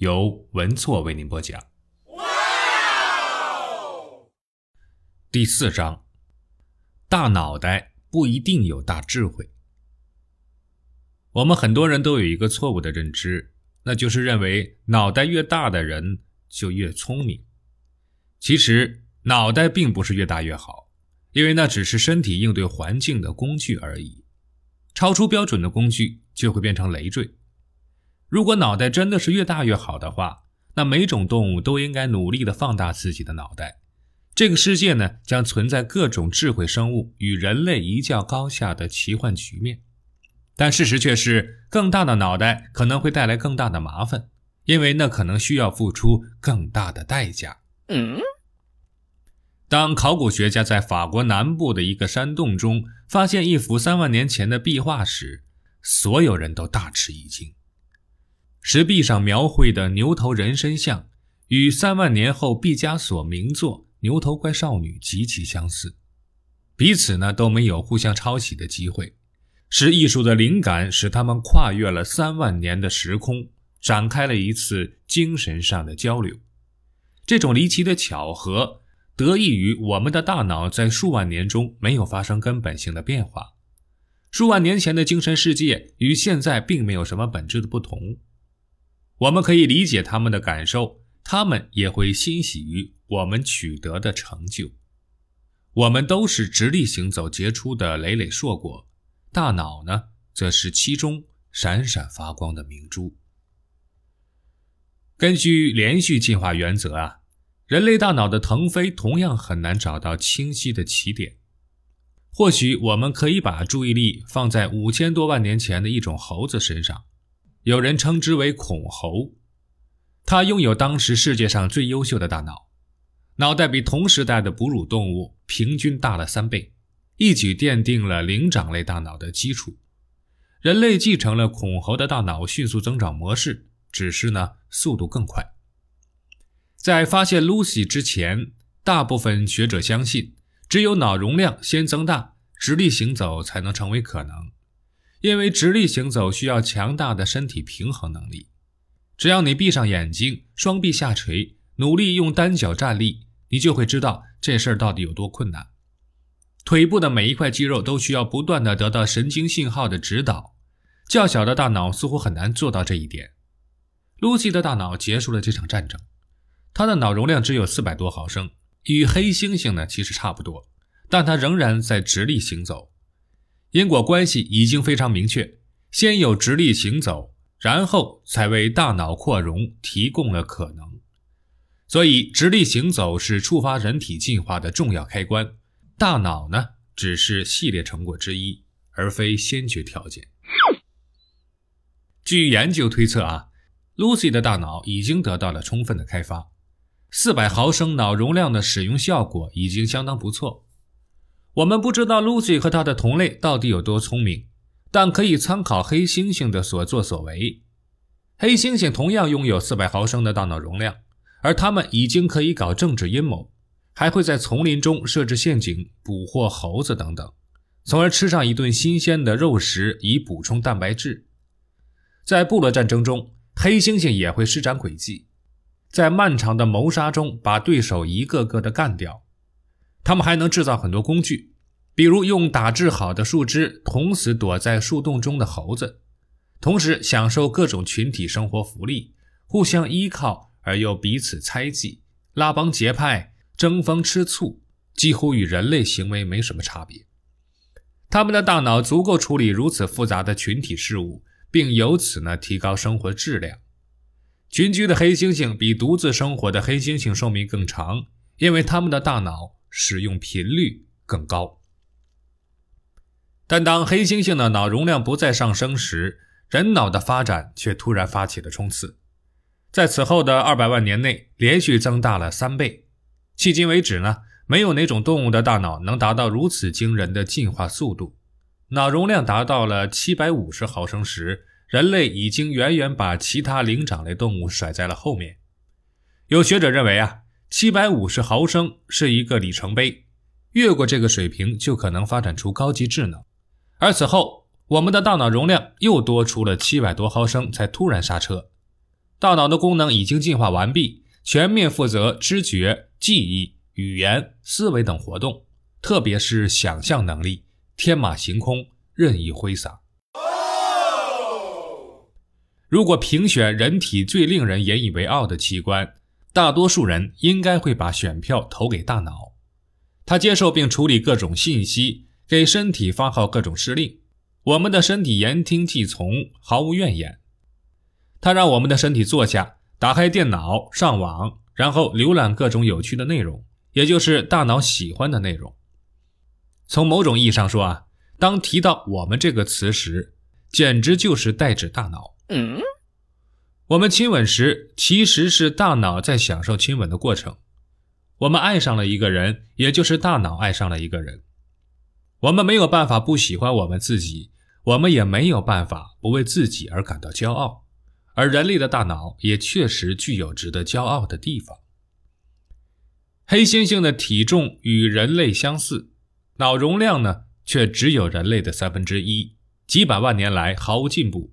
由文措为您播讲。第四章：大脑袋不一定有大智慧。我们很多人都有一个错误的认知，那就是认为脑袋越大的人就越聪明。其实，脑袋并不是越大越好，因为那只是身体应对环境的工具而已。超出标准的工具就会变成累赘。如果脑袋真的是越大越好的话，那每种动物都应该努力的放大自己的脑袋。这个世界呢，将存在各种智慧生物与人类一较高下的奇幻局面。但事实却是，更大的脑袋可能会带来更大的麻烦，因为那可能需要付出更大的代价。嗯。当考古学家在法国南部的一个山洞中发现一幅三万年前的壁画时，所有人都大吃一惊。石壁上描绘的牛头人身像，与三万年后毕加索名作《牛头怪少女》极其相似，彼此呢都没有互相抄袭的机会，是艺术的灵感使他们跨越了三万年的时空，展开了一次精神上的交流。这种离奇的巧合，得益于我们的大脑在数万年中没有发生根本性的变化，数万年前的精神世界与现在并没有什么本质的不同。我们可以理解他们的感受，他们也会欣喜于我们取得的成就。我们都是直立行走结出的累累硕果，大脑呢，则是其中闪闪发光的明珠。根据连续进化原则啊，人类大脑的腾飞同样很难找到清晰的起点。或许我们可以把注意力放在五千多万年前的一种猴子身上。有人称之为恐猴，它拥有当时世界上最优秀的大脑，脑袋比同时代的哺乳动物平均大了三倍，一举奠定了灵长类大脑的基础。人类继承了恐猴的大脑迅速增长模式，只是呢速度更快。在发现 Lucy 之前，大部分学者相信，只有脑容量先增大，直立行走才能成为可能。因为直立行走需要强大的身体平衡能力，只要你闭上眼睛，双臂下垂，努力用单脚站立，你就会知道这事儿到底有多困难。腿部的每一块肌肉都需要不断的得到神经信号的指导，较小的大脑似乎很难做到这一点。露西的大脑结束了这场战争，她的脑容量只有四百多毫升，与黑猩猩呢其实差不多，但她仍然在直立行走。因果关系已经非常明确，先有直立行走，然后才为大脑扩容提供了可能。所以，直立行走是触发人体进化的重要开关，大脑呢只是系列成果之一，而非先决条件。据研究推测啊，Lucy 的大脑已经得到了充分的开发，四百毫升脑容量的使用效果已经相当不错。我们不知道 Lucy 和他的同类到底有多聪明，但可以参考黑猩猩的所作所为。黑猩猩同样拥有四百毫升的大脑容量，而他们已经可以搞政治阴谋，还会在丛林中设置陷阱捕获猴子等等，从而吃上一顿新鲜的肉食以补充蛋白质。在部落战争中，黑猩猩也会施展诡计，在漫长的谋杀中把对手一个个的干掉。他们还能制造很多工具，比如用打制好的树枝捅死躲在树洞中的猴子，同时享受各种群体生活福利，互相依靠而又彼此猜忌，拉帮结派，争风吃醋，几乎与人类行为没什么差别。他们的大脑足够处理如此复杂的群体事务，并由此呢提高生活质量。群居的黑猩猩比独自生活的黑猩猩寿命更长，因为他们的大脑。使用频率更高，但当黑猩猩的脑容量不再上升时，人脑的发展却突然发起了冲刺。在此后的二百万年内连续增大了三倍。迄今为止呢，没有哪种动物的大脑能达到如此惊人的进化速度。脑容量达到了七百五十毫升时，人类已经远远把其他灵长类动物甩在了后面。有学者认为啊，七百五十毫升是一个里程碑，越过这个水平就可能发展出高级智能。而此后，我们的大脑容量又多出了七百多毫升，才突然刹车。大脑的功能已经进化完毕，全面负责知觉、记忆、语言、思维等活动，特别是想象能力，天马行空，任意挥洒。如果评选人体最令人引以为傲的器官，大多数人应该会把选票投给大脑。它接受并处理各种信息，给身体发号各种施令。我们的身体言听计从，毫无怨言。它让我们的身体坐下，打开电脑，上网，然后浏览各种有趣的内容，也就是大脑喜欢的内容。从某种意义上说啊，当提到“我们”这个词时，简直就是代指大脑。嗯，我们亲吻时，其实是大脑在享受亲吻的过程。我们爱上了一个人，也就是大脑爱上了一个人。我们没有办法不喜欢我们自己，我们也没有办法不为自己而感到骄傲。而人类的大脑也确实具有值得骄傲的地方。黑猩猩的体重与人类相似，脑容量呢却只有人类的三分之一，几百万年来毫无进步。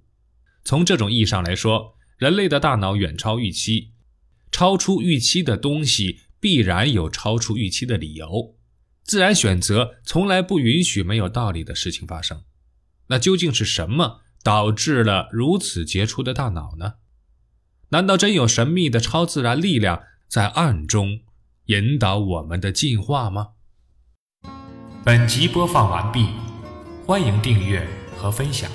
从这种意义上来说，人类的大脑远超预期。超出预期的东西必然有超出预期的理由。自然选择从来不允许没有道理的事情发生。那究竟是什么导致了如此杰出的大脑呢？难道真有神秘的超自然力量在暗中引导我们的进化吗？本集播放完毕，欢迎订阅和分享。